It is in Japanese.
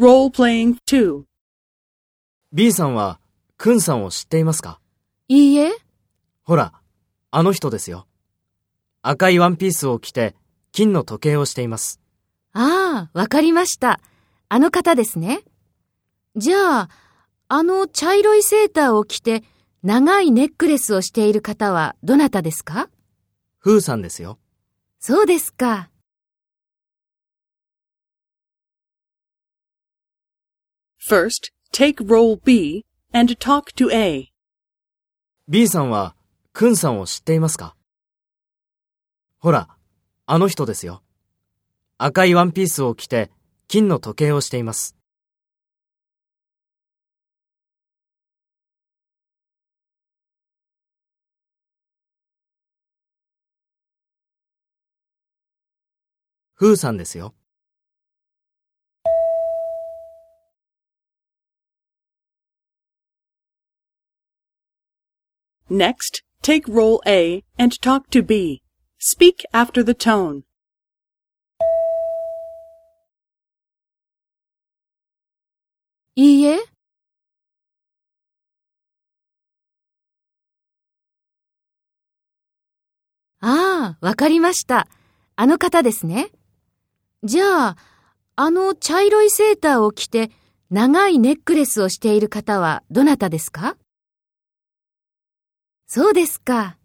Role-playing 2. B さんは、クンさんを知っていますか？いいえ、ほら、あの人ですよ。赤いワンピースを着て、金の時計をしています。ああ、わかりました。あの方ですね。じゃあ、あの茶色いセーターを着て、長いネックレスをしている方はどなたですか？フーさんですよ。そうですか。First, take role B and talk to A. B さんは、クンさんを知っていますか？ほら、あの人ですよ。赤いワンピースを着て、金の時計をしています。フーさんですよ。Next, take role A and talk to B. Speak after the tone. いいえ、ああ、わかりました。あの方ですね。じゃあ、あの茶色いセーターを着て、長いネックレスをしている方はどなたですか?そうですか。